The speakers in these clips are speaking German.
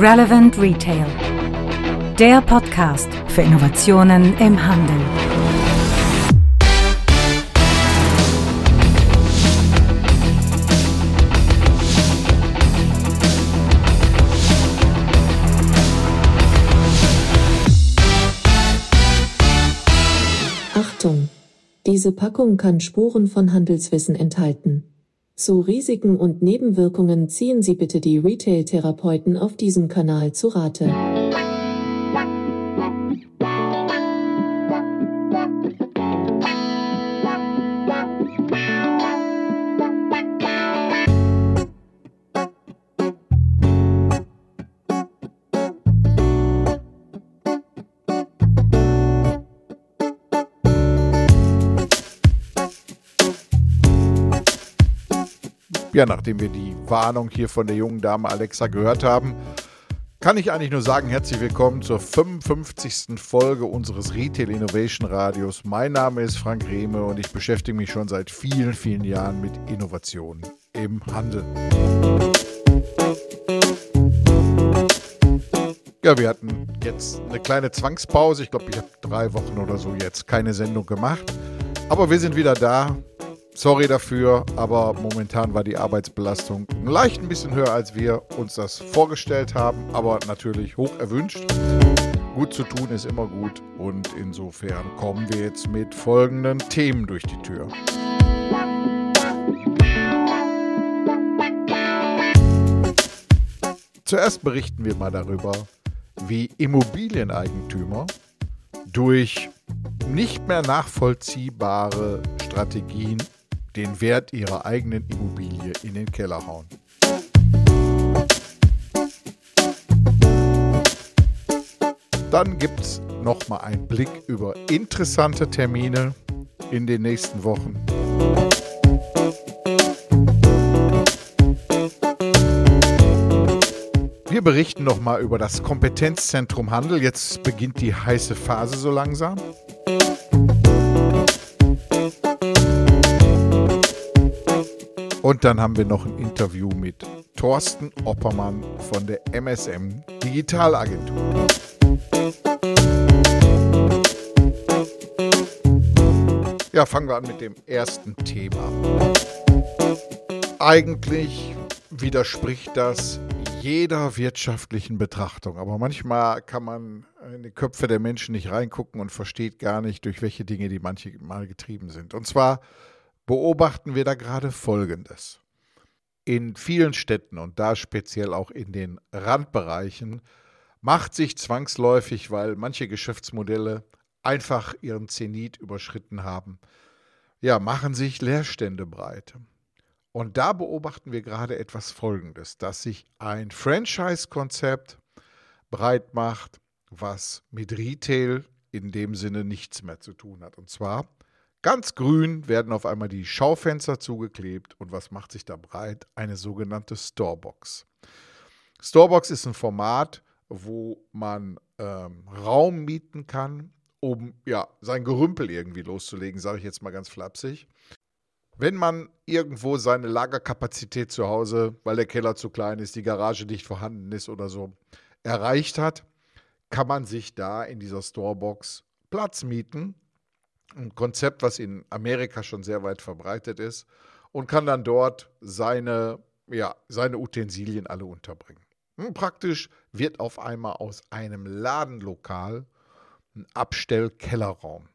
Relevant Retail. Der Podcast für Innovationen im Handel. Achtung! Diese Packung kann Spuren von Handelswissen enthalten. Zu Risiken und Nebenwirkungen ziehen Sie bitte die Retail-Therapeuten auf diesem Kanal zu Rate. Ja, nachdem wir die Warnung hier von der jungen Dame Alexa gehört haben, kann ich eigentlich nur sagen, herzlich willkommen zur 55. Folge unseres Retail Innovation Radios. Mein Name ist Frank Rehme und ich beschäftige mich schon seit vielen, vielen Jahren mit Innovationen im Handel. Ja, wir hatten jetzt eine kleine Zwangspause. Ich glaube, ich habe drei Wochen oder so jetzt keine Sendung gemacht. Aber wir sind wieder da Sorry dafür, aber momentan war die Arbeitsbelastung leicht ein bisschen höher, als wir uns das vorgestellt haben, aber natürlich hoch erwünscht. Gut zu tun ist immer gut und insofern kommen wir jetzt mit folgenden Themen durch die Tür. Zuerst berichten wir mal darüber, wie Immobilieneigentümer durch nicht mehr nachvollziehbare Strategien den Wert ihrer eigenen Immobilie in den Keller hauen. Dann gibt es nochmal einen Blick über interessante Termine in den nächsten Wochen. Wir berichten nochmal über das Kompetenzzentrum Handel. Jetzt beginnt die heiße Phase so langsam. Und dann haben wir noch ein Interview mit Thorsten Oppermann von der MSM Digitalagentur. Ja, fangen wir an mit dem ersten Thema. Eigentlich widerspricht das jeder wirtschaftlichen Betrachtung, aber manchmal kann man in die Köpfe der Menschen nicht reingucken und versteht gar nicht, durch welche Dinge die manchmal getrieben sind. Und zwar beobachten wir da gerade Folgendes. In vielen Städten und da speziell auch in den Randbereichen macht sich zwangsläufig, weil manche Geschäftsmodelle einfach ihren Zenit überschritten haben, ja, machen sich Leerstände breit. Und da beobachten wir gerade etwas Folgendes, dass sich ein Franchise-Konzept breit macht, was mit Retail in dem Sinne nichts mehr zu tun hat. Und zwar Ganz grün werden auf einmal die Schaufenster zugeklebt und was macht sich da breit? Eine sogenannte Storebox. Storebox ist ein Format, wo man ähm, Raum mieten kann, um ja, sein Gerümpel irgendwie loszulegen, sage ich jetzt mal ganz flapsig. Wenn man irgendwo seine Lagerkapazität zu Hause, weil der Keller zu klein ist, die Garage nicht vorhanden ist oder so, erreicht hat, kann man sich da in dieser Storebox Platz mieten ein Konzept, was in Amerika schon sehr weit verbreitet ist und kann dann dort seine, ja, seine Utensilien alle unterbringen. Und hm, praktisch wird auf einmal aus einem Ladenlokal ein Abstellkellerraum.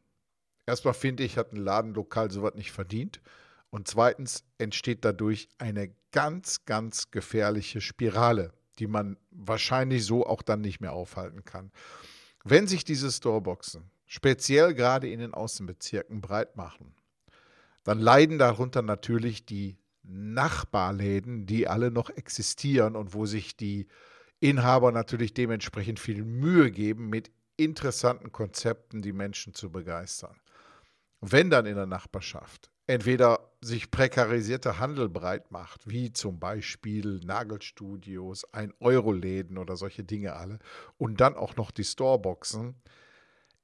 Erstmal finde ich, hat ein Ladenlokal sowas nicht verdient. Und zweitens entsteht dadurch eine ganz, ganz gefährliche Spirale, die man wahrscheinlich so auch dann nicht mehr aufhalten kann. Wenn sich diese Storeboxen speziell gerade in den Außenbezirken breit machen, dann leiden darunter natürlich die Nachbarläden, die alle noch existieren und wo sich die Inhaber natürlich dementsprechend viel Mühe geben, mit interessanten Konzepten die Menschen zu begeistern. Wenn dann in der Nachbarschaft entweder sich prekarisierter Handel breit macht, wie zum Beispiel Nagelstudios, ein Euro-Läden oder solche Dinge alle, und dann auch noch die Storeboxen,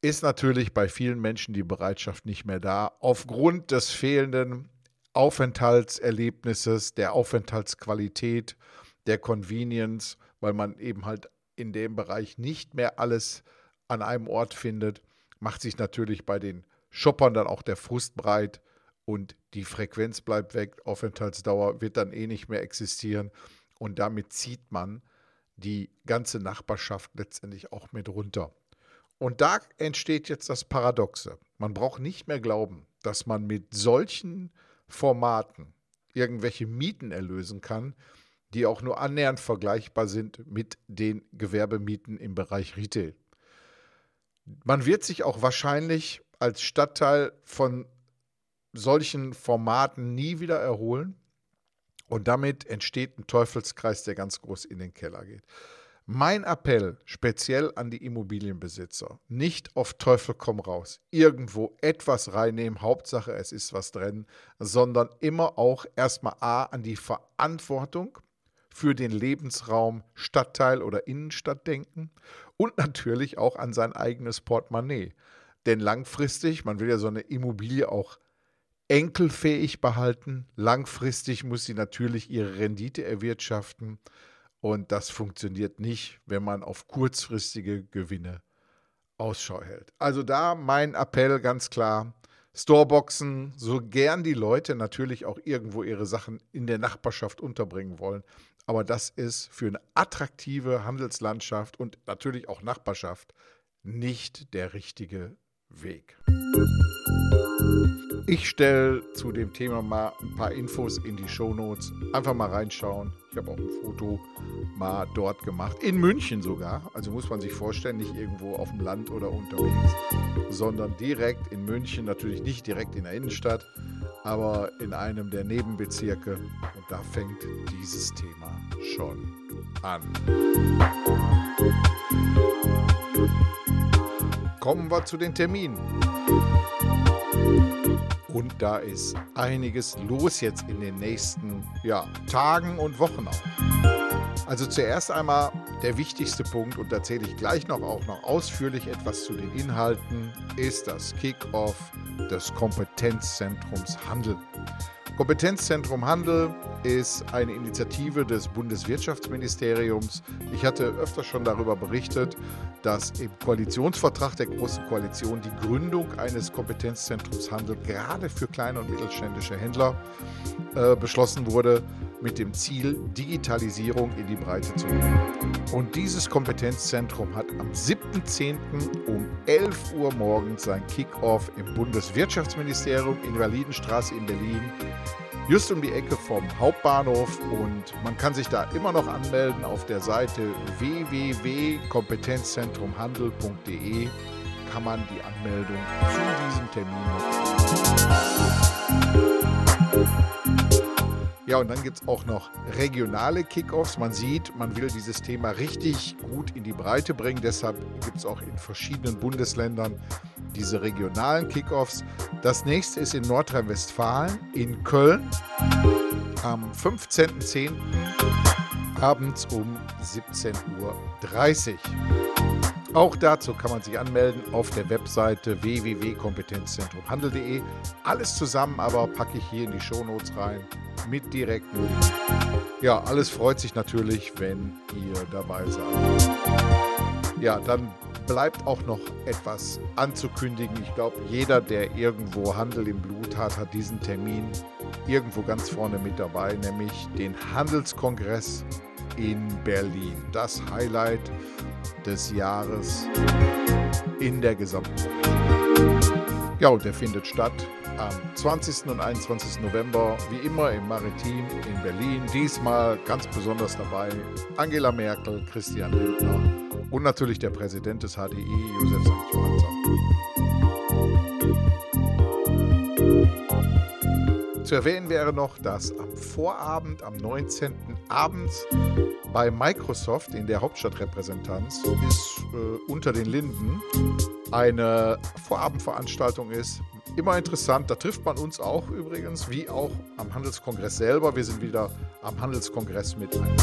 ist natürlich bei vielen Menschen die Bereitschaft nicht mehr da, aufgrund des fehlenden Aufenthaltserlebnisses, der Aufenthaltsqualität, der Convenience, weil man eben halt in dem Bereich nicht mehr alles an einem Ort findet, macht sich natürlich bei den Shoppern dann auch der Frust breit und die Frequenz bleibt weg, Aufenthaltsdauer wird dann eh nicht mehr existieren und damit zieht man die ganze Nachbarschaft letztendlich auch mit runter. Und da entsteht jetzt das Paradoxe. Man braucht nicht mehr glauben, dass man mit solchen Formaten irgendwelche Mieten erlösen kann, die auch nur annähernd vergleichbar sind mit den Gewerbemieten im Bereich Retail. Man wird sich auch wahrscheinlich als Stadtteil von solchen Formaten nie wieder erholen. Und damit entsteht ein Teufelskreis, der ganz groß in den Keller geht. Mein Appell speziell an die Immobilienbesitzer, nicht auf Teufel komm raus, irgendwo etwas reinnehmen, Hauptsache es ist was drin, sondern immer auch erstmal A an die Verantwortung für den Lebensraum Stadtteil oder Innenstadt denken und natürlich auch an sein eigenes Portemonnaie. Denn langfristig, man will ja so eine Immobilie auch enkelfähig behalten, langfristig muss sie natürlich ihre Rendite erwirtschaften und das funktioniert nicht, wenn man auf kurzfristige Gewinne Ausschau hält. Also da mein Appell ganz klar, Storeboxen, so gern die Leute natürlich auch irgendwo ihre Sachen in der Nachbarschaft unterbringen wollen. Aber das ist für eine attraktive Handelslandschaft und natürlich auch Nachbarschaft nicht der richtige Weg. Ich stelle zu dem Thema mal ein paar Infos in die Show Notes. Einfach mal reinschauen. Ich habe auch ein Foto mal dort gemacht. In München sogar. Also muss man sich vorstellen, nicht irgendwo auf dem Land oder unterwegs, sondern direkt in München. Natürlich nicht direkt in der Innenstadt, aber in einem der Nebenbezirke. Und da fängt dieses Thema schon an. Kommen wir zu den Terminen. Und da ist einiges los jetzt in den nächsten ja, Tagen und Wochen auch. Also zuerst einmal der wichtigste Punkt, und da zähle ich gleich noch auch noch ausführlich etwas zu den Inhalten, ist das Kick-off des Kompetenzzentrums Handel. Kompetenzzentrum Handel ist eine Initiative des Bundeswirtschaftsministeriums. Ich hatte öfter schon darüber berichtet, dass im Koalitionsvertrag der Großen Koalition die Gründung eines Kompetenzzentrums Handel gerade für kleine und mittelständische Händler äh, beschlossen wurde, mit dem Ziel, Digitalisierung in die Breite zu bringen. Und dieses Kompetenzzentrum hat am 7.10. um 11 Uhr morgens sein Kickoff im Bundeswirtschaftsministerium in der Liedenstraße in Berlin just um die Ecke vom Hauptbahnhof und man kann sich da immer noch anmelden auf der Seite www.kompetenzzentrumhandel.de kann man die Anmeldung zu diesem Termin nutzen. Ja, und dann gibt es auch noch regionale Kickoffs. Man sieht, man will dieses Thema richtig gut in die Breite bringen. Deshalb gibt es auch in verschiedenen Bundesländern diese regionalen Kickoffs. Das nächste ist in Nordrhein-Westfalen, in Köln, am 15.10. abends um 17.30 Uhr. Auch dazu kann man sich anmelden auf der Webseite www.kompetenzzentrumhandel.de. Alles zusammen aber packe ich hier in die Shownotes rein mit direkten. Ja, alles freut sich natürlich, wenn ihr dabei seid. Ja, dann bleibt auch noch etwas anzukündigen. Ich glaube, jeder, der irgendwo Handel im Blut hat, hat diesen Termin irgendwo ganz vorne mit dabei, nämlich den Handelskongress in Berlin. Das Highlight des Jahres in der gesamten Welt. Ja, und der findet statt am 20. und 21. November, wie immer im Maritim in Berlin. Diesmal ganz besonders dabei Angela Merkel, Christian Lindner und natürlich der Präsident des HDI, Josef St. Johann. Zu erwähnen wäre noch, dass am Vorabend, am 19. abends bei Microsoft in der Hauptstadtrepräsentanz ist äh, unter den Linden eine Vorabendveranstaltung ist immer interessant. Da trifft man uns auch übrigens, wie auch am Handelskongress selber. Wir sind wieder am Handelskongress mit einem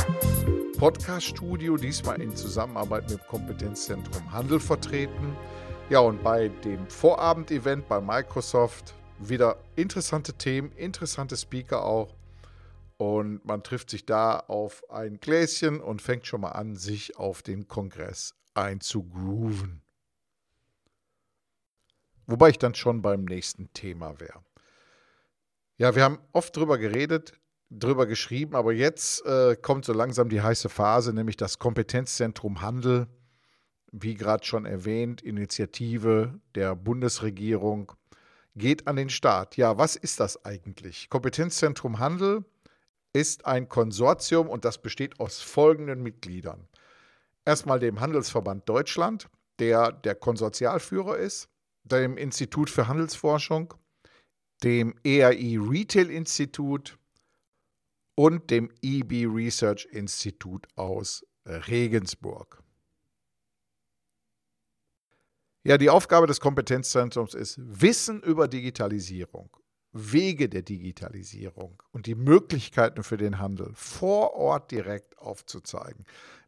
Podcast-Studio, diesmal in Zusammenarbeit mit dem Kompetenzzentrum Handel vertreten. Ja, und bei dem Vorabendevent bei Microsoft wieder interessante Themen, interessante Speaker auch. Und man trifft sich da auf ein Gläschen und fängt schon mal an, sich auf den Kongress einzugrooven. Wobei ich dann schon beim nächsten Thema wäre. Ja, wir haben oft drüber geredet, drüber geschrieben, aber jetzt äh, kommt so langsam die heiße Phase, nämlich das Kompetenzzentrum Handel, wie gerade schon erwähnt, Initiative der Bundesregierung, geht an den Start. Ja, was ist das eigentlich? Kompetenzzentrum Handel ist ein Konsortium und das besteht aus folgenden Mitgliedern. Erstmal dem Handelsverband Deutschland, der der Konsortialführer ist, dem Institut für Handelsforschung, dem ERI Retail Institut und dem EB Research Institut aus Regensburg. Ja, die Aufgabe des Kompetenzzentrums ist Wissen über Digitalisierung, Wege der Digitalisierung und die Möglichkeiten für den Handel vor Ort direkt aufzuzeigen.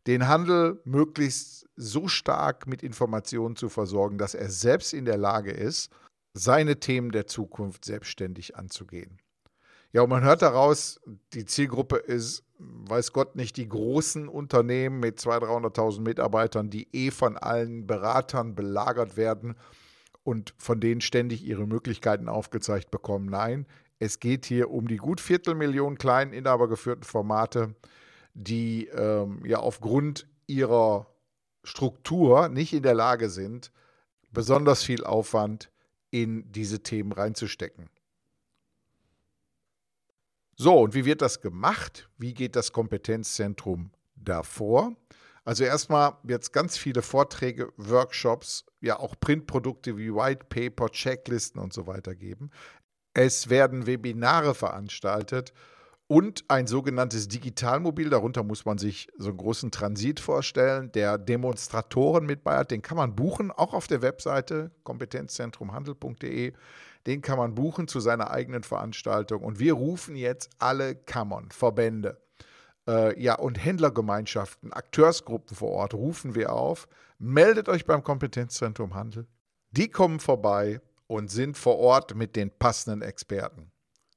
Den Handel möglichst so stark mit Informationen zu versorgen, dass er selbst in der Lage ist, seine Themen der Zukunft selbstständig anzugehen. Ja, und man hört daraus, die Zielgruppe ist, weiß Gott nicht, die großen Unternehmen mit 200.000, 300.000 Mitarbeitern, die eh von allen Beratern belagert werden und von denen ständig ihre Möglichkeiten aufgezeigt bekommen. Nein, es geht hier um die gut Viertelmillion kleinen inhabergeführten Formate, die ähm, ja aufgrund ihrer Struktur nicht in der Lage sind, besonders viel Aufwand in diese Themen reinzustecken. So, und wie wird das gemacht? Wie geht das Kompetenzzentrum davor? Also erstmal es ganz viele Vorträge, Workshops, ja auch Printprodukte wie White Paper, Checklisten und so weiter geben. Es werden Webinare veranstaltet und ein sogenanntes Digitalmobil. Darunter muss man sich so einen großen Transit vorstellen, der Demonstratoren mit bei hat. Den kann man buchen, auch auf der Webseite kompetenzzentrumhandel.de. Den kann man buchen zu seiner eigenen Veranstaltung. Und wir rufen jetzt alle Kammern, Verbände, äh, ja, und Händlergemeinschaften, Akteursgruppen vor Ort rufen wir auf. Meldet euch beim Kompetenzzentrum Handel. Die kommen vorbei und sind vor Ort mit den passenden Experten.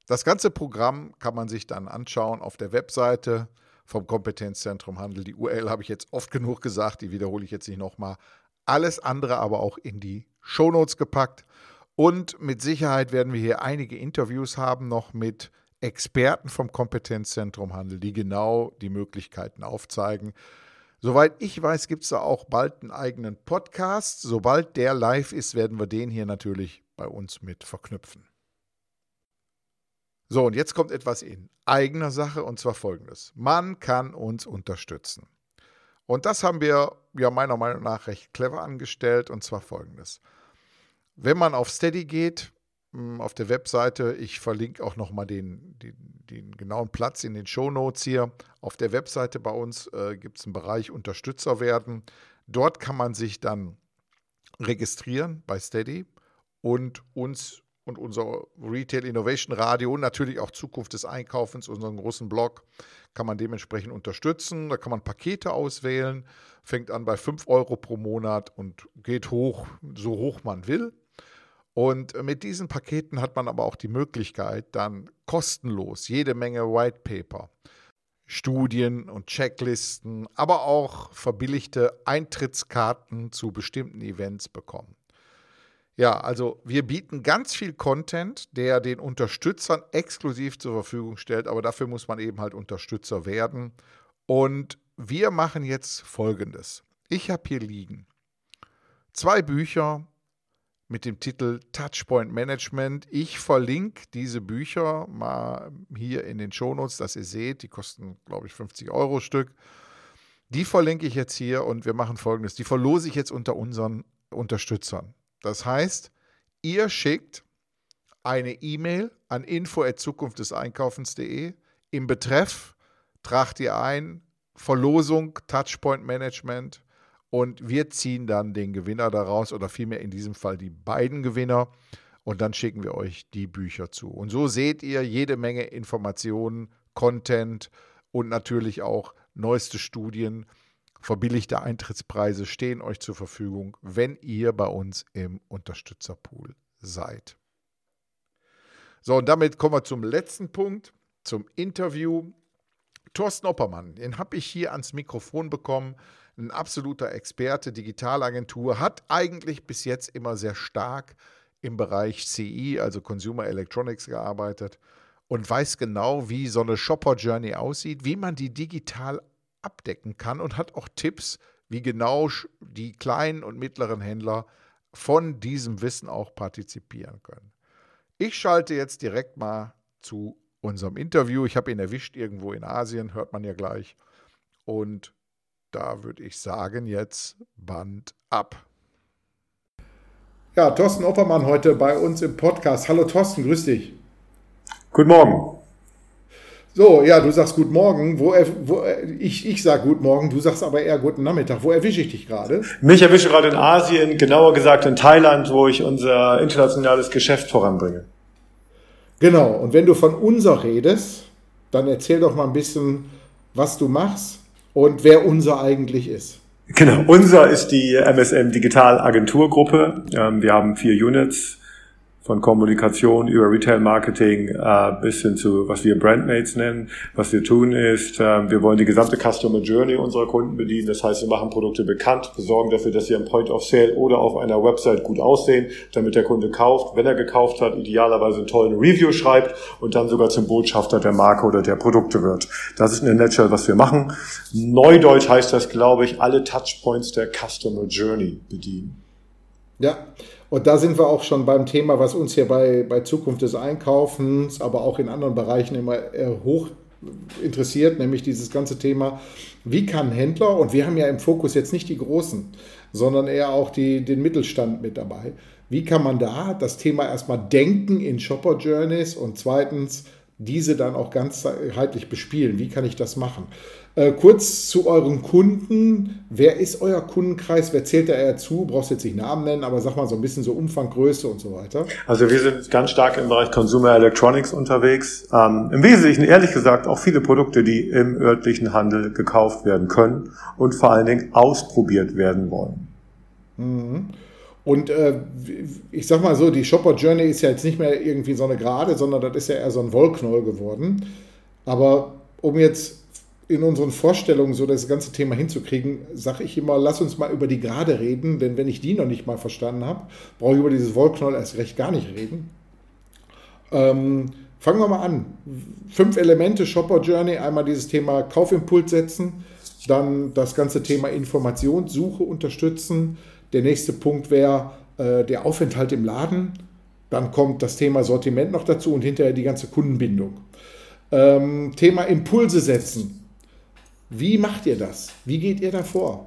Das ganze Programm kann man sich dann anschauen auf der Webseite vom Kompetenzzentrum Handel. Die URL habe ich jetzt oft genug gesagt, die wiederhole ich jetzt nicht nochmal. Alles andere aber auch in die Shownotes gepackt. Und mit Sicherheit werden wir hier einige Interviews haben, noch mit Experten vom Kompetenzzentrum Handel, die genau die Möglichkeiten aufzeigen. Soweit ich weiß, gibt es da auch bald einen eigenen Podcast. Sobald der live ist, werden wir den hier natürlich bei uns mit verknüpfen. So, und jetzt kommt etwas in eigener Sache und zwar folgendes. Man kann uns unterstützen. Und das haben wir ja meiner Meinung nach recht clever angestellt und zwar folgendes. Wenn man auf Steady geht, auf der Webseite, ich verlinke auch nochmal den, den, den genauen Platz in den Show Notes hier. Auf der Webseite bei uns äh, gibt es einen Bereich Unterstützer werden. Dort kann man sich dann registrieren bei Steady und uns und unser Retail Innovation Radio und natürlich auch Zukunft des Einkaufens, unseren großen Blog, kann man dementsprechend unterstützen. Da kann man Pakete auswählen, fängt an bei 5 Euro pro Monat und geht hoch, so hoch man will. Und mit diesen Paketen hat man aber auch die Möglichkeit, dann kostenlos jede Menge White Paper, Studien und Checklisten, aber auch verbilligte Eintrittskarten zu bestimmten Events bekommen. Ja, also wir bieten ganz viel Content, der den Unterstützern exklusiv zur Verfügung stellt, aber dafür muss man eben halt Unterstützer werden. Und wir machen jetzt Folgendes. Ich habe hier liegen zwei Bücher mit dem Titel Touchpoint Management. Ich verlinke diese Bücher mal hier in den Shownotes, dass ihr seht. Die kosten, glaube ich, 50 Euro Stück. Die verlinke ich jetzt hier und wir machen folgendes. Die verlose ich jetzt unter unseren Unterstützern. Das heißt, ihr schickt eine E-Mail an info@zukunftdeseinkaufens.de. Im Betreff tragt ihr ein Verlosung Touchpoint Management und wir ziehen dann den Gewinner daraus oder vielmehr in diesem Fall die beiden Gewinner und dann schicken wir euch die Bücher zu. Und so seht ihr jede Menge Informationen, Content und natürlich auch neueste Studien Verbilligte Eintrittspreise stehen euch zur Verfügung, wenn ihr bei uns im Unterstützerpool seid. So, und damit kommen wir zum letzten Punkt. zum Interview. Thorsten Oppermann, den habe ich hier ans Mikrofon bekommen. Ein absoluter Experte, Digitalagentur, hat eigentlich bis jetzt immer sehr stark im Bereich CI, also Consumer Electronics, gearbeitet und weiß genau, wie so eine Shopper Journey aussieht, wie man die digital abdecken kann und hat auch Tipps, wie genau die kleinen und mittleren Händler von diesem Wissen auch partizipieren können. Ich schalte jetzt direkt mal zu unserem Interview. Ich habe ihn erwischt irgendwo in Asien, hört man ja gleich. Und da würde ich sagen, jetzt Band ab. Ja, Thorsten Oppermann heute bei uns im Podcast. Hallo Thorsten, grüß dich. Guten Morgen. So, ja, du sagst Guten Morgen. Wo, wo, ich ich sage Guten Morgen, du sagst aber eher Guten Nachmittag. Wo erwische ich dich gerade? Mich erwische gerade in Asien, genauer gesagt in Thailand, wo ich unser internationales Geschäft voranbringe. Genau, und wenn du von unser redest, dann erzähl doch mal ein bisschen, was du machst und wer unser eigentlich ist. Genau, unser ist die MSM Digital Agenturgruppe. Ähm, wir haben vier Units von Kommunikation über Retail Marketing äh, bis hin zu, was wir Brandmates nennen. Was wir tun ist, äh, wir wollen die gesamte Customer Journey unserer Kunden bedienen. Das heißt, wir machen Produkte bekannt, besorgen dafür, dass sie am Point of Sale oder auf einer Website gut aussehen, damit der Kunde kauft. Wenn er gekauft hat, idealerweise einen tollen Review schreibt und dann sogar zum Botschafter der Marke oder der Produkte wird. Das ist in der Nutshell, was wir machen. Neudeutsch heißt das, glaube ich, alle Touchpoints der Customer Journey bedienen. Ja, und da sind wir auch schon beim Thema, was uns hier bei, bei Zukunft des Einkaufens, aber auch in anderen Bereichen immer hoch interessiert, nämlich dieses ganze Thema, wie kann Händler, und wir haben ja im Fokus jetzt nicht die Großen, sondern eher auch die, den Mittelstand mit dabei, wie kann man da das Thema erstmal denken in Shopper Journeys und zweitens diese dann auch ganzheitlich bespielen? Wie kann ich das machen? Äh, kurz zu euren Kunden. Wer ist euer Kundenkreis? Wer zählt da eher zu? Brauchst jetzt nicht Namen nennen, aber sag mal so ein bisschen so Umfang, Größe und so weiter. Also wir sind ganz stark im Bereich Consumer Electronics unterwegs. Ähm, Im Wesentlichen, ehrlich gesagt, auch viele Produkte, die im örtlichen Handel gekauft werden können und vor allen Dingen ausprobiert werden wollen. Mhm. Und äh, ich sag mal so, die Shopper Journey ist ja jetzt nicht mehr irgendwie so eine Gerade, sondern das ist ja eher so ein Wollknoll geworden. Aber um jetzt in unseren Vorstellungen so das ganze Thema hinzukriegen, sage ich immer, lass uns mal über die Gerade reden, denn wenn ich die noch nicht mal verstanden habe, brauche ich über dieses Wollknoll erst recht gar nicht reden. Ähm, fangen wir mal an. Fünf Elemente Shopper Journey, einmal dieses Thema Kaufimpuls setzen, dann das ganze Thema Informationssuche unterstützen. Der nächste Punkt wäre äh, der Aufenthalt im Laden. Dann kommt das Thema Sortiment noch dazu und hinterher die ganze Kundenbindung. Ähm, Thema Impulse setzen wie macht ihr das? Wie geht ihr da vor?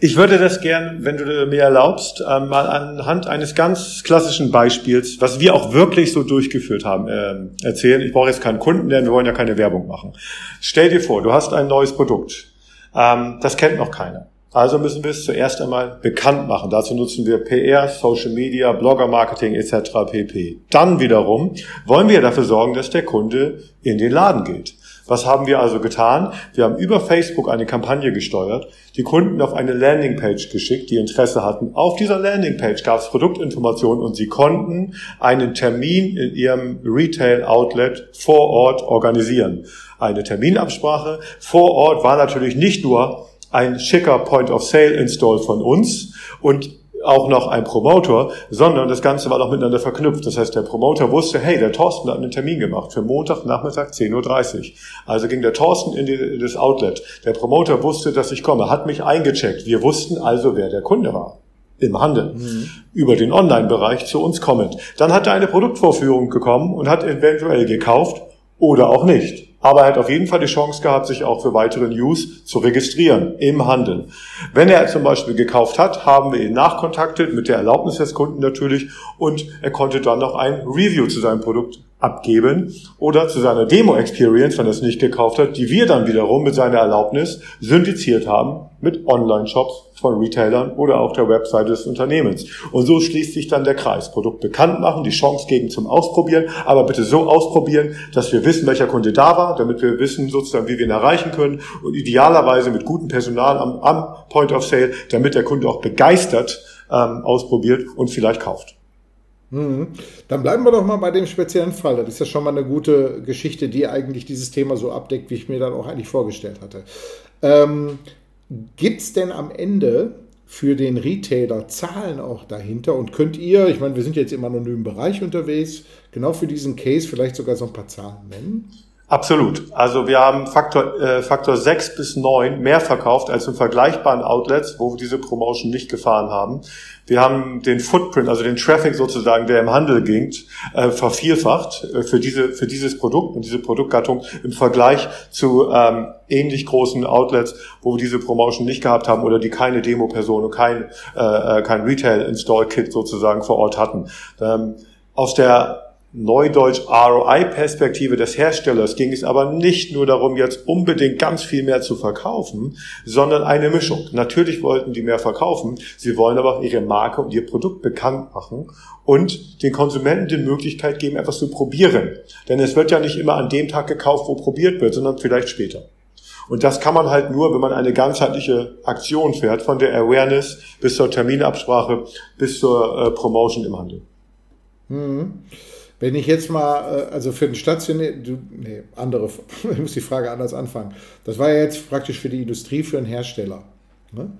Ich würde das gern, wenn du mir erlaubst, ähm, mal anhand eines ganz klassischen Beispiels, was wir auch wirklich so durchgeführt haben, ähm, erzählen. Ich brauche jetzt keinen Kunden, denn wir wollen ja keine Werbung machen. Stell dir vor, du hast ein neues Produkt. Ähm, das kennt noch keiner. Also müssen wir es zuerst einmal bekannt machen. Dazu nutzen wir PR, Social Media, Blogger Marketing etc. pp. Dann wiederum wollen wir dafür sorgen, dass der Kunde in den Laden geht. Was haben wir also getan? Wir haben über Facebook eine Kampagne gesteuert, die Kunden auf eine Landingpage geschickt, die Interesse hatten. Auf dieser Landingpage gab es Produktinformationen und sie konnten einen Termin in ihrem Retail-Outlet vor Ort organisieren. Eine Terminabsprache vor Ort war natürlich nicht nur ein schicker Point of Sale Install von uns und auch noch ein Promoter, sondern das Ganze war noch miteinander verknüpft. Das heißt, der Promoter wusste, hey, der Thorsten hat einen Termin gemacht für Montag Nachmittag 10.30 Uhr. Also ging der Thorsten in, die, in das Outlet. Der Promoter wusste, dass ich komme, hat mich eingecheckt. Wir wussten also, wer der Kunde war im Handel mhm. über den Online-Bereich zu uns kommend. Dann hat er eine Produktvorführung gekommen und hat eventuell gekauft oder auch nicht. Aber er hat auf jeden Fall die Chance gehabt, sich auch für weitere News zu registrieren im Handel. Wenn er zum Beispiel gekauft hat, haben wir ihn nachkontaktet, mit der Erlaubnis des Kunden natürlich, und er konnte dann noch ein Review zu seinem Produkt abgeben oder zu seiner Demo-Experience, wenn er es nicht gekauft hat, die wir dann wiederum mit seiner Erlaubnis syndiziert haben mit Online-Shops von Retailern oder auch der Webseite des Unternehmens. Und so schließt sich dann der Kreis. Produkt bekannt machen, die Chance geben zum Ausprobieren, aber bitte so ausprobieren, dass wir wissen, welcher Kunde da war, damit wir wissen sozusagen, wie wir ihn erreichen können und idealerweise mit gutem Personal am, am Point of Sale, damit der Kunde auch begeistert ähm, ausprobiert und vielleicht kauft. Mhm. Dann bleiben wir doch mal bei dem speziellen Fall. Das ist ja schon mal eine gute Geschichte, die eigentlich dieses Thema so abdeckt, wie ich mir dann auch eigentlich vorgestellt hatte. Ähm, Gibt es denn am Ende für den Retailer Zahlen auch dahinter? Und könnt ihr, ich meine, wir sind jetzt im anonymen Bereich unterwegs, genau für diesen Case vielleicht sogar so ein paar Zahlen nennen? Absolut. Also wir haben Faktor, äh, Faktor 6 bis 9 mehr verkauft als in vergleichbaren Outlets, wo wir diese Promotion nicht gefahren haben. Wir haben den Footprint, also den Traffic sozusagen, der im Handel ging, äh, vervielfacht äh, für, diese, für dieses Produkt und diese Produktgattung im Vergleich zu ähm, ähnlich großen Outlets, wo wir diese Promotion nicht gehabt haben oder die keine Demo-Person und kein, äh, äh kein Retail-Install-Kit sozusagen vor Ort hatten. Ähm, aus der Neudeutsch ROI-Perspektive des Herstellers ging es aber nicht nur darum, jetzt unbedingt ganz viel mehr zu verkaufen, sondern eine Mischung. Natürlich wollten die mehr verkaufen, sie wollen aber auch ihre Marke und ihr Produkt bekannt machen und den Konsumenten die Möglichkeit geben, etwas zu probieren. Denn es wird ja nicht immer an dem Tag gekauft, wo probiert wird, sondern vielleicht später. Und das kann man halt nur, wenn man eine ganzheitliche Aktion fährt, von der Awareness bis zur Terminabsprache bis zur äh, Promotion im Handel. Mhm. Wenn ich jetzt mal, äh, also für den stationär, du, nee, andere, ich muss die Frage anders anfangen. Das war ja jetzt praktisch für die Industrie, für einen Hersteller. Ne?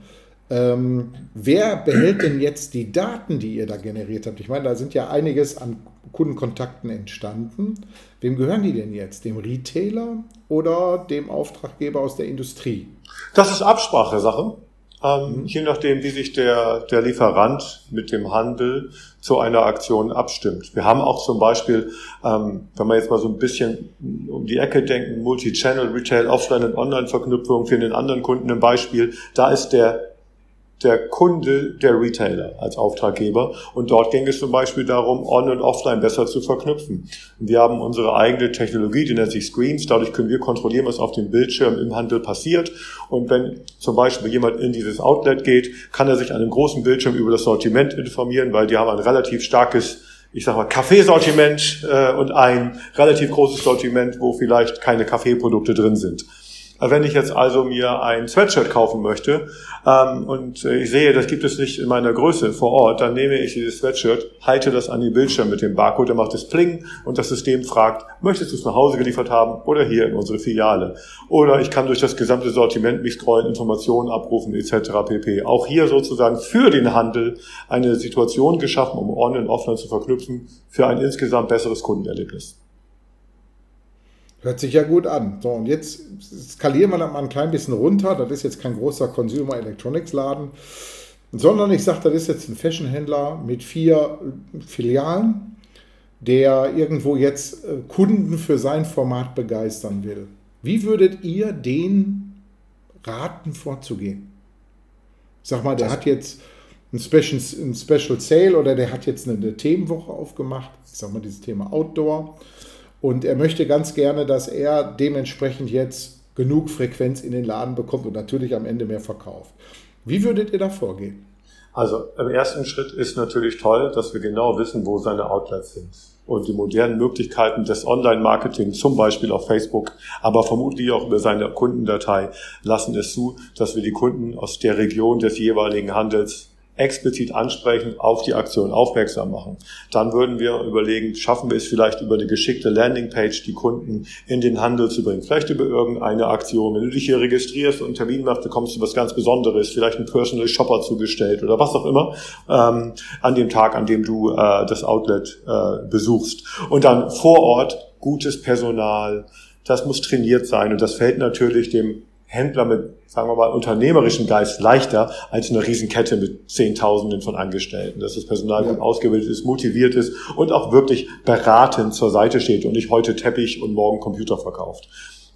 Ähm, wer behält denn jetzt die Daten, die ihr da generiert habt? Ich meine, da sind ja einiges an Kundenkontakten entstanden. Wem gehören die denn jetzt? Dem Retailer oder dem Auftraggeber aus der Industrie? Das ist Absprachesache. Ähm, mhm. Je nachdem, wie sich der, der Lieferant mit dem Handel zu einer Aktion abstimmt. Wir haben auch zum Beispiel, ähm, wenn wir jetzt mal so ein bisschen um die Ecke denken, Multi-Channel, Retail, Offline und Online-Verknüpfung für den anderen Kunden ein Beispiel, da ist der der Kunde der Retailer als Auftraggeber. Und dort ging es zum Beispiel darum, On- und Offline besser zu verknüpfen. Wir haben unsere eigene Technologie, die nennt sich Screens. Dadurch können wir kontrollieren, was auf dem Bildschirm im Handel passiert. Und wenn zum Beispiel jemand in dieses Outlet geht, kann er sich an einem großen Bildschirm über das Sortiment informieren, weil die haben ein relativ starkes ich sag mal, Kaffeesortiment äh, und ein relativ großes Sortiment, wo vielleicht keine Kaffeeprodukte drin sind. Wenn ich jetzt also mir ein Sweatshirt kaufen möchte ähm, und äh, ich sehe, das gibt es nicht in meiner Größe vor Ort, dann nehme ich dieses Sweatshirt, halte das an den Bildschirm mit dem Barcode, der macht es Pling und das System fragt, möchtest du es nach Hause geliefert haben oder hier in unsere Filiale? Oder ich kann durch das gesamte Sortiment mich scrollen, Informationen abrufen etc. pp. Auch hier sozusagen für den Handel eine Situation geschaffen, um Online und Offline zu verknüpfen, für ein insgesamt besseres Kundenerlebnis. Hört sich ja gut an. So, und jetzt skalieren wir das mal ein klein bisschen runter. Das ist jetzt kein großer Consumer Electronics Laden, sondern ich sage, das ist jetzt ein Fashionhändler mit vier Filialen, der irgendwo jetzt äh, Kunden für sein Format begeistern will. Wie würdet ihr den raten, vorzugehen? Sag mal, der hat jetzt ein Special, ein Special Sale oder der hat jetzt eine Themenwoche aufgemacht. Ich sag mal, dieses Thema Outdoor. Und er möchte ganz gerne, dass er dementsprechend jetzt genug Frequenz in den Laden bekommt und natürlich am Ende mehr verkauft. Wie würdet ihr da vorgehen? Also im ersten Schritt ist natürlich toll, dass wir genau wissen, wo seine Outlets sind. Und die modernen Möglichkeiten des Online-Marketing, zum Beispiel auf Facebook, aber vermutlich auch über seine Kundendatei, lassen es zu, dass wir die Kunden aus der Region des jeweiligen Handels explizit ansprechen, auf die Aktion aufmerksam machen. Dann würden wir überlegen, schaffen wir es vielleicht über eine geschickte Landingpage, die Kunden in den Handel zu bringen. Vielleicht über irgendeine Aktion. Wenn du dich hier registrierst und einen Termin machst, bekommst du was ganz Besonderes, vielleicht ein Personal Shopper zugestellt oder was auch immer, ähm, an dem Tag, an dem du äh, das Outlet äh, besuchst. Und dann vor Ort gutes Personal, das muss trainiert sein und das fällt natürlich dem Händler mit, sagen wir mal, unternehmerischem Geist leichter als eine Riesenkette mit Zehntausenden von Angestellten. Dass das Personal ja. gut ausgebildet ist, motiviert ist und auch wirklich beratend zur Seite steht und nicht heute Teppich und morgen Computer verkauft.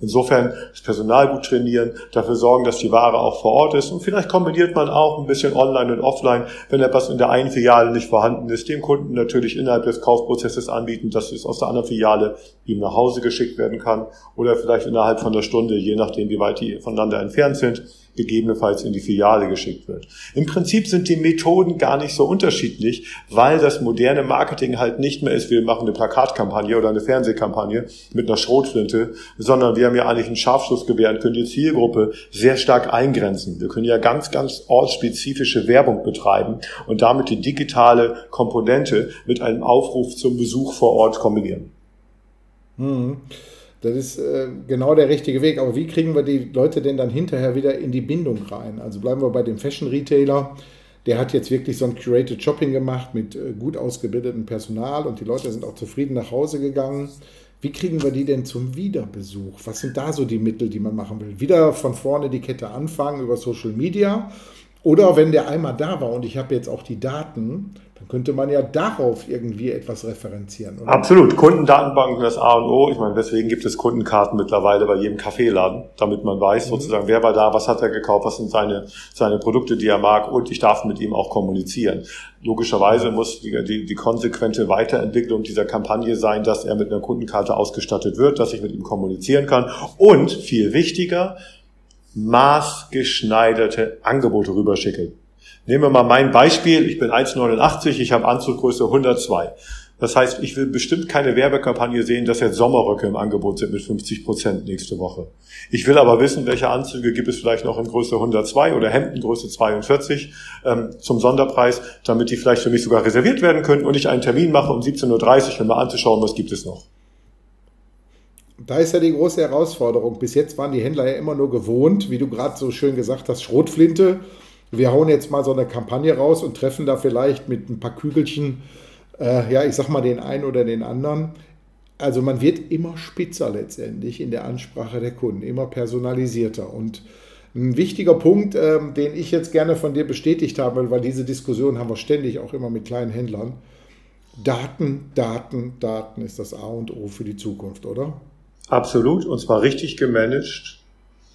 Insofern das Personal gut trainieren, dafür sorgen, dass die Ware auch vor Ort ist. Und vielleicht kombiniert man auch ein bisschen online und offline, wenn etwas in der einen Filiale nicht vorhanden ist, dem Kunden natürlich innerhalb des Kaufprozesses anbieten, dass es aus der anderen Filiale ihm nach Hause geschickt werden kann oder vielleicht innerhalb von einer Stunde, je nachdem wie weit die voneinander entfernt sind, gegebenenfalls in die Filiale geschickt wird. Im Prinzip sind die Methoden gar nicht so unterschiedlich, weil das moderne Marketing halt nicht mehr ist, wir machen eine Plakatkampagne oder eine Fernsehkampagne mit einer Schrotflinte, sondern wir haben ja eigentlich ein Scharfschussgewehr und können die Zielgruppe sehr stark eingrenzen. Wir können ja ganz, ganz ortsspezifische Werbung betreiben und damit die digitale Komponente mit einem Aufruf zum Besuch vor Ort kombinieren. Mhm. Das ist äh, genau der richtige Weg. Aber wie kriegen wir die Leute denn dann hinterher wieder in die Bindung rein? Also bleiben wir bei dem Fashion Retailer. Der hat jetzt wirklich so ein Curated Shopping gemacht mit äh, gut ausgebildetem Personal und die Leute sind auch zufrieden nach Hause gegangen. Wie kriegen wir die denn zum Wiederbesuch? Was sind da so die Mittel, die man machen will? Wieder von vorne die Kette anfangen über Social Media oder wenn der einmal da war und ich habe jetzt auch die Daten, dann könnte man ja darauf irgendwie etwas referenzieren. Oder? Absolut. Kundendatenbanken das A und O. Ich meine, deswegen gibt es Kundenkarten mittlerweile bei jedem Kaffeeladen, damit man weiß mhm. sozusagen, wer war da, was hat er gekauft, was sind seine, seine Produkte, die er mag und ich darf mit ihm auch kommunizieren. Logischerweise muss die, die, die konsequente Weiterentwicklung dieser Kampagne sein, dass er mit einer Kundenkarte ausgestattet wird, dass ich mit ihm kommunizieren kann und viel wichtiger, maßgeschneiderte Angebote rüberschicke. Nehmen wir mal mein Beispiel. Ich bin 1,89, ich habe Anzuggröße 102. Das heißt, ich will bestimmt keine Werbekampagne sehen, dass jetzt Sommerröcke im Angebot sind mit 50 Prozent nächste Woche. Ich will aber wissen, welche Anzüge gibt es vielleicht noch in Größe 102 oder Hemdengröße 42 ähm, zum Sonderpreis, damit die vielleicht für mich sogar reserviert werden können und ich einen Termin mache um 17.30 Uhr, um mal anzuschauen, was gibt es noch. Da ist ja die große Herausforderung. Bis jetzt waren die Händler ja immer nur gewohnt, wie du gerade so schön gesagt hast, Schrotflinte. Wir hauen jetzt mal so eine Kampagne raus und treffen da vielleicht mit ein paar Kügelchen, äh, ja, ich sag mal den einen oder den anderen. Also man wird immer spitzer letztendlich in der Ansprache der Kunden, immer personalisierter. Und ein wichtiger Punkt, äh, den ich jetzt gerne von dir bestätigt habe, weil diese Diskussion haben wir ständig auch immer mit kleinen Händlern. Daten, Daten, Daten ist das A und O für die Zukunft, oder? Absolut, und zwar richtig gemanagt.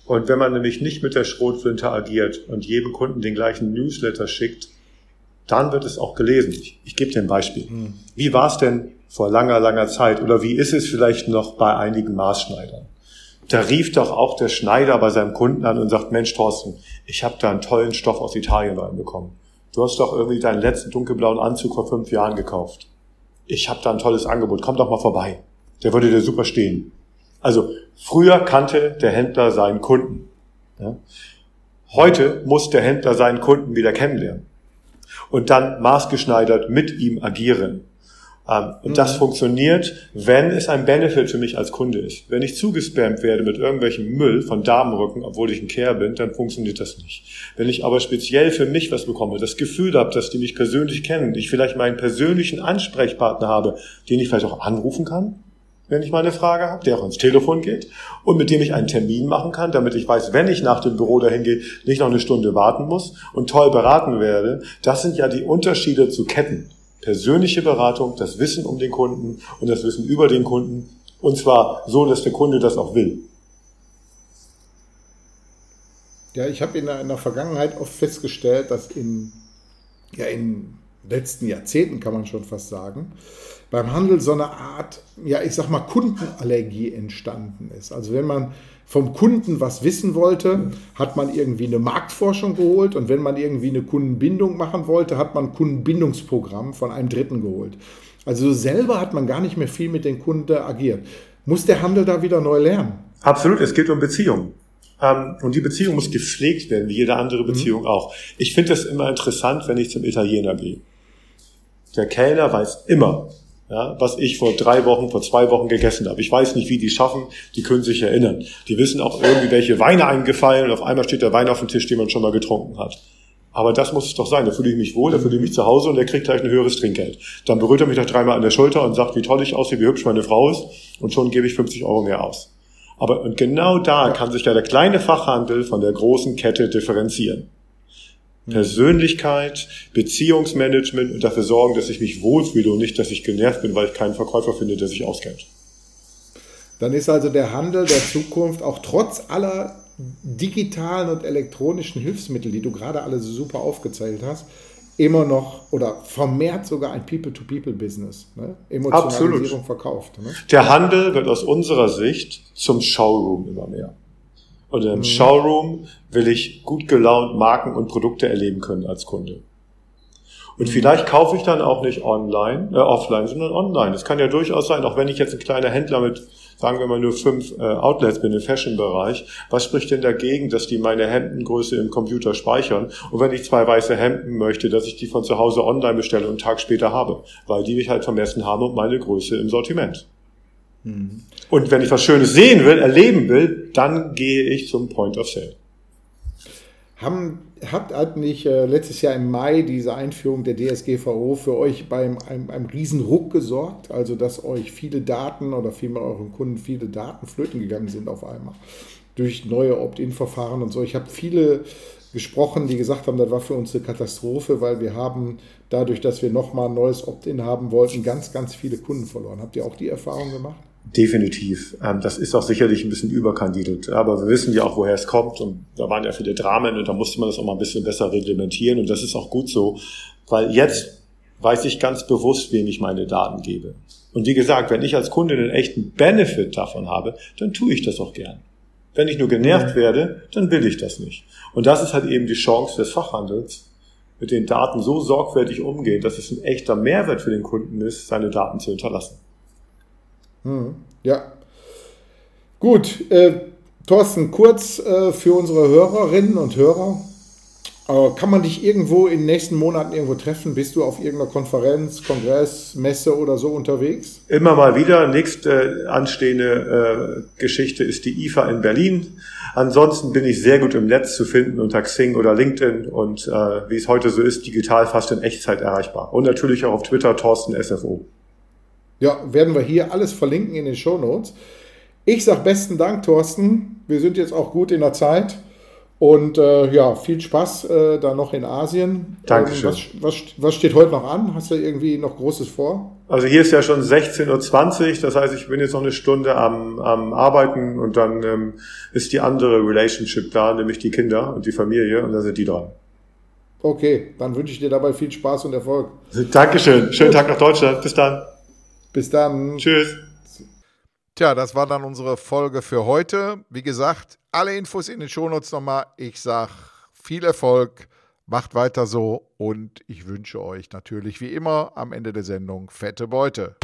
Und wenn man nämlich nicht mit der Schrotflinte agiert und jedem Kunden den gleichen Newsletter schickt, dann wird es auch gelesen. Ich, ich gebe dir ein Beispiel. Hm. Wie war es denn vor langer, langer Zeit oder wie ist es vielleicht noch bei einigen Maßschneidern? Da rief doch auch der Schneider bei seinem Kunden an und sagt, Mensch Thorsten, ich habe da einen tollen Stoff aus Italien reinbekommen. Du hast doch irgendwie deinen letzten dunkelblauen Anzug vor fünf Jahren gekauft. Ich habe da ein tolles Angebot, komm doch mal vorbei. Der würde dir super stehen. Also früher kannte der Händler seinen Kunden. Ja. Heute muss der Händler seinen Kunden wieder kennenlernen und dann maßgeschneidert mit ihm agieren. Ähm, und mhm. das funktioniert, wenn es ein Benefit für mich als Kunde ist. Wenn ich zugespammt werde mit irgendwelchem Müll von Damenrücken, obwohl ich ein Care bin, dann funktioniert das nicht. Wenn ich aber speziell für mich was bekomme, das Gefühl habe, dass die mich persönlich kennen, ich vielleicht meinen persönlichen Ansprechpartner habe, den ich vielleicht auch anrufen kann, wenn ich mal eine Frage habe, der auch ins Telefon geht und mit dem ich einen Termin machen kann, damit ich weiß, wenn ich nach dem Büro dahin gehe, nicht noch eine Stunde warten muss und toll beraten werde. Das sind ja die Unterschiede zu Ketten. Persönliche Beratung, das Wissen um den Kunden und das Wissen über den Kunden und zwar so, dass der Kunde das auch will. Ja, ich habe in, in der Vergangenheit oft festgestellt, dass in, ja, in letzten Jahrzehnten kann man schon fast sagen, beim Handel so eine Art, ja, ich sag mal, Kundenallergie entstanden ist. Also wenn man vom Kunden was wissen wollte, hat man irgendwie eine Marktforschung geholt und wenn man irgendwie eine Kundenbindung machen wollte, hat man ein Kundenbindungsprogramm von einem Dritten geholt. Also selber hat man gar nicht mehr viel mit den Kunden agiert. Muss der Handel da wieder neu lernen? Absolut, es geht um Beziehungen. Ähm, und die Beziehung muss gepflegt werden, wie jede andere Beziehung mhm. auch. Ich finde es immer interessant, wenn ich zum Italiener gehe. Der Kellner weiß immer, ja, was ich vor drei Wochen, vor zwei Wochen gegessen habe. Ich weiß nicht, wie die schaffen, die können sich erinnern. Die wissen auch irgendwie, welche Weine eingefallen und auf einmal steht der Wein auf dem Tisch, den man schon mal getrunken hat. Aber das muss es doch sein. Da fühle ich mich wohl, da fühle ich mich zu Hause und er kriegt gleich ein höheres Trinkgeld. Dann berührt er mich noch dreimal an der Schulter und sagt, wie toll ich aussehe, wie hübsch meine Frau ist und schon gebe ich 50 Euro mehr aus. Aber und genau da kann sich ja der kleine Fachhandel von der großen Kette differenzieren. Persönlichkeit, Beziehungsmanagement und dafür sorgen, dass ich mich wohlfühle und nicht, dass ich genervt bin, weil ich keinen Verkäufer finde, der sich auskennt. Dann ist also der Handel der Zukunft auch trotz aller digitalen und elektronischen Hilfsmittel, die du gerade alle so super aufgezählt hast, immer noch oder vermehrt sogar ein People-to-People-Business. Ne? Emotionalisierung Absolut. verkauft. Ne? Der Handel wird aus unserer Sicht zum Showroom immer mehr. Und im mhm. Showroom will ich gut gelaunt Marken und Produkte erleben können als Kunde. Und mhm. vielleicht kaufe ich dann auch nicht online, äh, offline, sondern online. Das kann ja durchaus sein, auch wenn ich jetzt ein kleiner Händler mit, sagen wir mal, nur fünf äh, Outlets bin im Fashion-Bereich. Was spricht denn dagegen, dass die meine Hemdengröße im Computer speichern? Und wenn ich zwei weiße Hemden möchte, dass ich die von zu Hause online bestelle und einen Tag später habe, weil die mich halt vermessen haben und meine Größe im Sortiment. Mhm. Und wenn ich was Schönes sehen will, erleben will, dann gehe ich zum Point of Sale. Haben, habt eigentlich äh, letztes Jahr im Mai diese Einführung der DSGVO für euch beim einem, einem Riesenruck gesorgt? Also, dass euch viele Daten oder vielmehr euren Kunden viele Daten flöten gegangen sind auf einmal durch neue Opt-in-Verfahren und so. Ich habe viele gesprochen, die gesagt haben, das war für uns eine Katastrophe, weil wir haben dadurch, dass wir nochmal ein neues Opt-in haben wollten, ganz, ganz viele Kunden verloren. Habt ihr auch die Erfahrung gemacht? Definitiv. Ähm, das ist auch sicherlich ein bisschen überkandidelt. Aber wir wissen ja auch, woher es kommt. Und da waren ja viele Dramen und da musste man das auch mal ein bisschen besser reglementieren. Und das ist auch gut so, weil jetzt weiß ich ganz bewusst, wem ich meine Daten gebe. Und wie gesagt, wenn ich als Kunde einen echten Benefit davon habe, dann tue ich das auch gern. Wenn ich nur genervt werde, dann will ich das nicht. Und das ist halt eben die Chance des Fachhandels, mit den Daten so sorgfältig umgehen, dass es ein echter Mehrwert für den Kunden ist, seine Daten zu hinterlassen. Hm, ja. Gut, äh, Thorsten, kurz äh, für unsere Hörerinnen und Hörer. Äh, kann man dich irgendwo in den nächsten Monaten irgendwo treffen? Bist du auf irgendeiner Konferenz, Kongress, Messe oder so unterwegs? Immer mal wieder. Nächste äh, anstehende äh, Geschichte ist die IFA in Berlin. Ansonsten bin ich sehr gut im Netz zu finden unter Xing oder LinkedIn und äh, wie es heute so ist, digital fast in Echtzeit erreichbar. Und natürlich auch auf Twitter Thorsten SFO. Ja, werden wir hier alles verlinken in den Show Notes. Ich sage besten Dank, Thorsten. Wir sind jetzt auch gut in der Zeit. Und äh, ja, viel Spaß äh, da noch in Asien. Dankeschön. Ähm, was, was, was, steht heute noch an? Hast du irgendwie noch Großes vor? Also hier ist ja schon 16.20 Uhr, das heißt, ich bin jetzt noch eine Stunde am, am Arbeiten und dann ähm, ist die andere Relationship da, nämlich die Kinder und die Familie und dann sind die dran. Okay, dann wünsche ich dir dabei viel Spaß und Erfolg. Dankeschön. Schönen Tag nach Deutschland. Bis dann. Bis dann. Tschüss. Tja, das war dann unsere Folge für heute. Wie gesagt, alle Infos in den Shownotes nochmal. Ich sage viel Erfolg, macht weiter so und ich wünsche euch natürlich wie immer am Ende der Sendung fette Beute.